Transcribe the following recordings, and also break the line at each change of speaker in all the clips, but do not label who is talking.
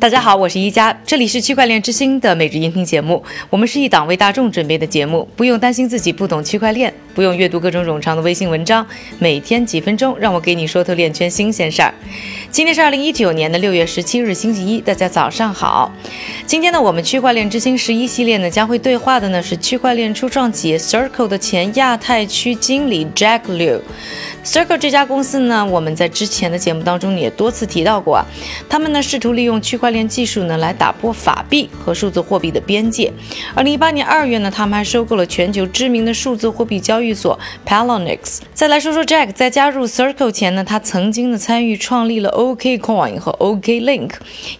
大家好，我是一加，这里是区块链之星的每日音频节目。我们是一档为大众准备的节目，不用担心自己不懂区块链，不用阅读各种冗长的微信文章，每天几分钟，让我给你说透链圈新鲜事儿。今天是二零一九年的六月十七日，星期一，大家早上好。今天呢，我们区块链之星十一系列呢，将会对话的呢是区块链初创企业 Circle 的前亚太区经理 Jack Liu。Circle 这家公司呢，我们在之前的节目当中也多次提到过啊，他们呢试图利用区块链技术呢来打破法币和数字货币的边界。二零一八年二月呢，他们还收购了全球知名的数字货币交易所 Palonix，。再来说说 Jack，在加入 Circle 前呢，他曾经的参与创立了 OKCoin 和 OKLink，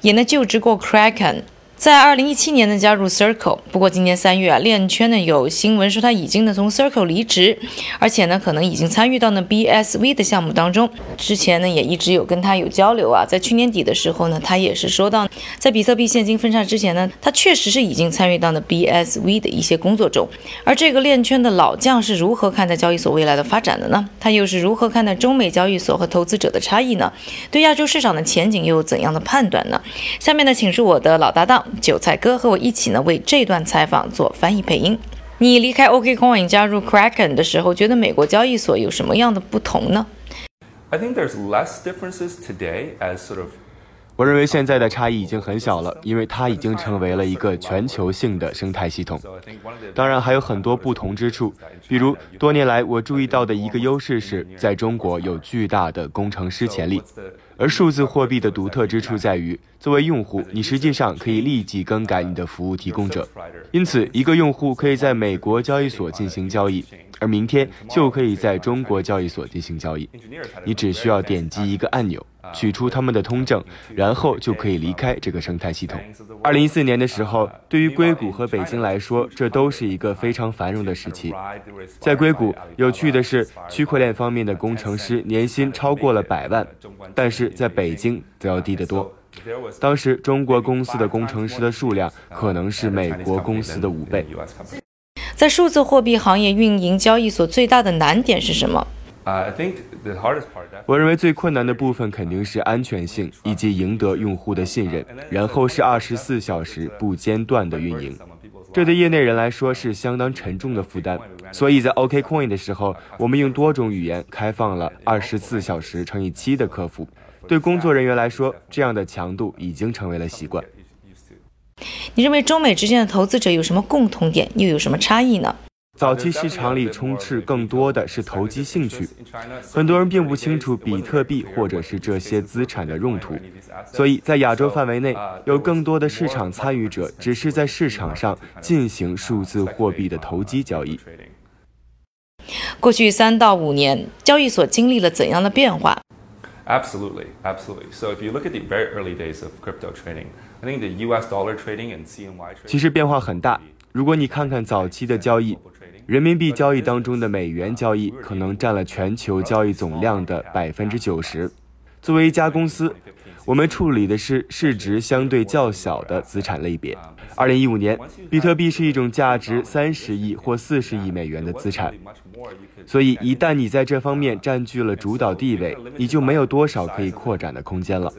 也呢就职过 Kraken。在二零一七年呢加入 Circle，不过今年三月啊，链圈呢有新闻说他已经呢从 Circle 离职，而且呢可能已经参与到呢 BSV 的项目当中。之前呢也一直有跟他有交流啊，在去年底的时候呢，他也是说到，在比特币现金分叉之前呢，他确实是已经参与到呢 BSV 的一些工作中。而这个链圈的老将是如何看待交易所未来的发展的呢？他又是如何看待中美交易所和投资者的差异呢？对亚洲市场的前景又有怎样的判断呢？下面呢，请出我的老搭档。韭菜哥和我一起呢，为这段采访做翻译配音。你离开 OKCoin 加入 Kraken 的时候，觉得美国交易所有什么样的不同呢
？I think there's less differences today as sort of
我认为现在的差异已经很小了，因为它已经成为了一个全球性的生态系统。当然还有很多不同之处，比如多年来我注意到的一个优势是在中国有巨大的工程师潜力，而数字货币的独特之处在于，作为用户，你实际上可以立即更改你的服务提供者，因此一个用户可以在美国交易所进行交易，而明天就可以在中国交易所进行交易，你只需要点击一个按钮。取出他们的通证，然后就可以离开这个生态系统。二零一四年的时候，对于硅谷和北京来说，这都是一个非常繁荣的时期。在硅谷，有趣的是，区块链方面的工程师年薪超过了百万，但是在北京则要低得多。当时中国公司的工程师的数量可能是美国公司的五倍。
在数字货币行业运营交易所最大的难点是什么？
我认为最困难的部分肯定是安全性以及赢得用户的信任，然后是二十四小时不间断的运营。这对业内人来说是相当沉重的负担。所以在 OKCoin 的时候，我们用多种语言开放了二十四小时乘以七的客服。对工作人员来说，这样的强度已经成为了习惯。
你认为中美之间的投资者有什么共同点，又有什么差异呢？
早期市场里充斥更多的是投机兴趣，很多人并不清楚比特币或者是这些资产的用途，所以在亚洲范围内有更多的市场参与者只是在市场上进行数字货币的投机交易。
过去三到五年，交易所经历了怎样的变化
？Absolutely, absolutely. So if you look at the very early days of crypto trading, I think the U.S. dollar trading and CNY trading
其实变化很大。如果你看看早期的交易。人民币交易当中的美元交易可能占了全球交易总量的百分之九十。作为一家公司，我们处理的是市值相对较小的资产类别。二零一五年，比特币是一种价值三十亿或四十亿美元的资产，所以一旦你在这方面占据了主导地位，你就没有多少可以扩展的空间了。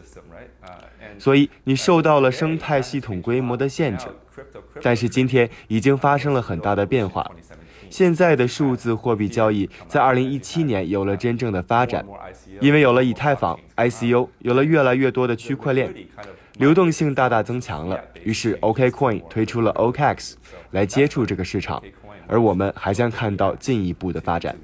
所以你受到了生态系统规模的限制。但是今天已经发生了很大的变化。现在的数字货币交易在2017年有了真正的发展，因为有了以太坊，ICU，有了越来越多的区块链，流动性大大增强了。于是 OKCoin 推出了 OKX 来接触这个市场，而我们还将看到进一步的发展。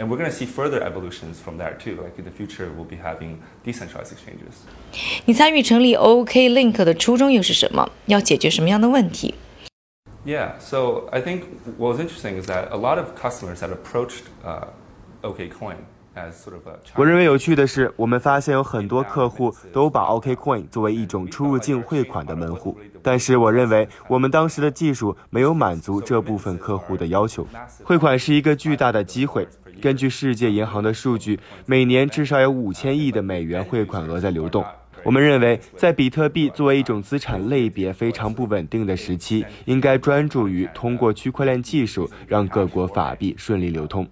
And we're going to see further evolutions from there too. Like in the future, we'll be having decentralized exchanges.
你参与成立 OKLink 的初衷又是什么？要解决什么样的问题？
yeah, so I think what was interesting is that a lot of customers that approached uh, OKCoin
我认为有趣的是，我们发现有很多客户都把 OKCoin 作为一种出入境汇款的门户，但是我认为我们当时的技术没有满足这部分客户的要求。汇款是一个巨大的机会，根据世界银行的数据，每年至少有五千亿的美元汇款额在流动。我们认为，在比特币作为一种资产类别非常不稳定的时期，应该专注于通过区块链技术让各国法币顺利流通，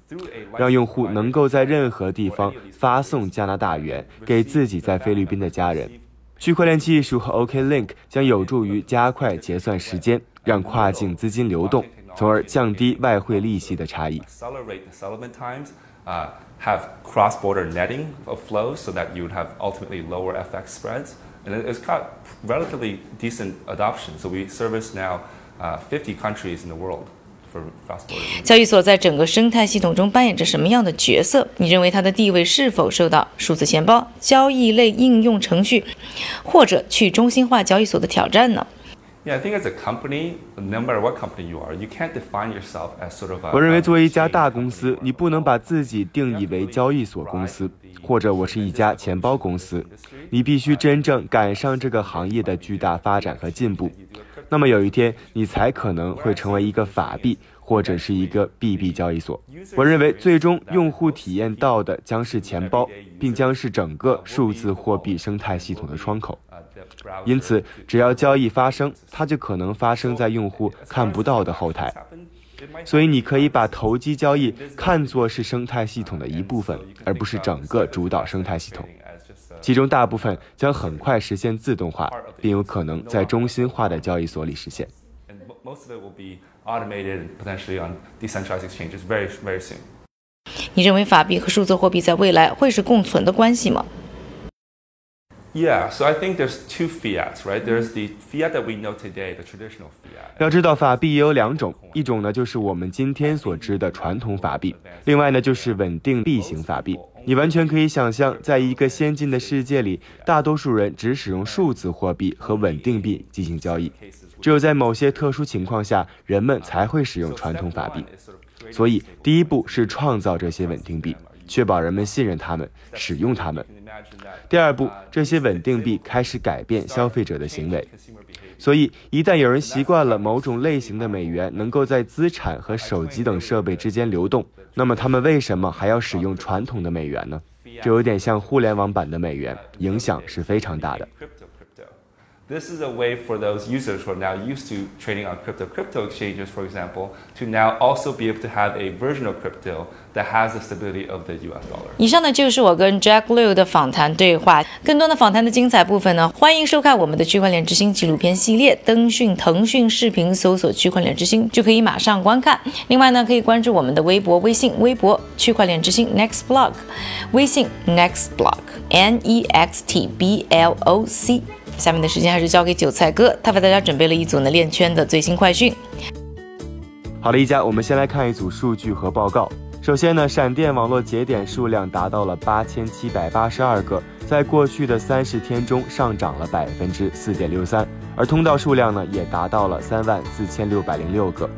让用户能够在任何地方发送加拿大元给自己在菲律宾的家人。区块链技术和 OKLink 将有助于加快结算时间，让跨境资金流动，从而降低外汇利息的差异。
have cross-border netting of flows so that you would have ultimately lower FX spreads. And it's got relatively decent adoption. So we service now uh, 50 countries in the world.
交易所在整个生态系统中扮演着什么样的角色？你认为它的地位是否受到数字钱包、交易类应用程序或者去中心化交易所的挑战呢？
我认为，作为一家大公司，你不能把自己定义为交易所公司，或者我是一家钱包公司。你必须真正赶上这个行业的巨大发展和进步。那么有一天，你才可能会成为一个法币或者是一个币币交易所。我认为，最终用户体验到的将是钱包，并将是整个数字货币生态系统的窗口。因此，只要交易发生，它就可能发生在用户看不到的后台。所以，你可以把投机交易看作是生态系统的一部分，而不是整个主导生态系统。其中大部分将很快实现自动化，并有可能在中心化的交易所里实现。
你认为法币和数字货币在未来会是共存的关系吗
？Yeah, so I think there's two fiats, right? There's the fiat that we know today, the traditional fiat.
要知道，法币也有两种，一种呢就是我们今天所知的传统法币，另外呢就是稳定币型法币。你完全可以想象，在一个先进的世界里，大多数人只使用数字货币和稳定币进行交易，只有在某些特殊情况下，人们才会使用传统法币。所以，第一步是创造这些稳定币，确保人们信任他们，使用他们。第二步，这些稳定币开始改变消费者的行为。所以，一旦有人习惯了某种类型的美元能够在资产和手机等设备之间流动，那么他们为什么还要使用传统的美元呢？这有点像互联网版的美元，影响是非常大的。
This is a way for those users who are now used to trading on crypto crypto exchanges, for example, to now also be able to have a version of crypto that has the stability of the US dollar.
以上呢就是我跟 Jack Liu 的访谈对话。更多的访谈的精彩部分呢，欢迎收看我们的区块链之星纪录片系列。登讯腾讯视频搜索“区块链之星”就可以马上观看。另外呢，可以关注我们的微博、微信、微博“区块链之星 Next Block”，微信 Next Block N E X T B L O C。 下面的时间还是交给韭菜哥，他为大家准备了一组呢链圈的最新快讯。
好了，一家，我们先来看一组数据和报告。首先呢，闪电网络节点数量达到了八千七百八十二个，在过去的三十天中上涨了百分之四点六三，而通道数量呢也达到了三万四千六百零六个，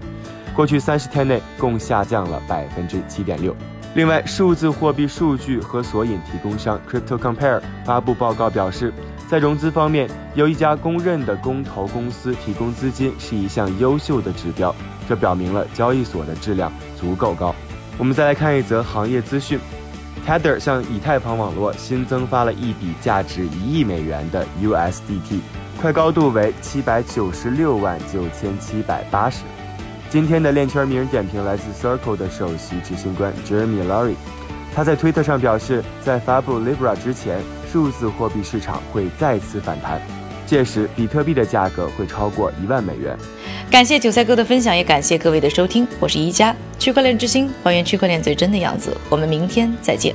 过去三十天内共下降了百分之七点六。另外，数字货币数据和索引提供商 Crypto Compare 发布报告表示。在融资方面，有一家公认的公投公司提供资金是一项优秀的指标，这表明了交易所的质量足够高。我们再来看一则行业资讯：Tether 向以太坊网络新增发了一笔价值一亿美元的 USDT，快高度为七百九十六万九千七百八十。今天的链圈名人点评来自 Circle 的首席执行官 Jeremy Laurie，他在推特上表示，在发布 Libra 之前。数字货币市场会再次反弹，届时比特币的价格会超过一万美元。
感谢韭菜哥的分享，也感谢各位的收听。我是一加区块链之星，还原区块链最真的样子。我们明天再见。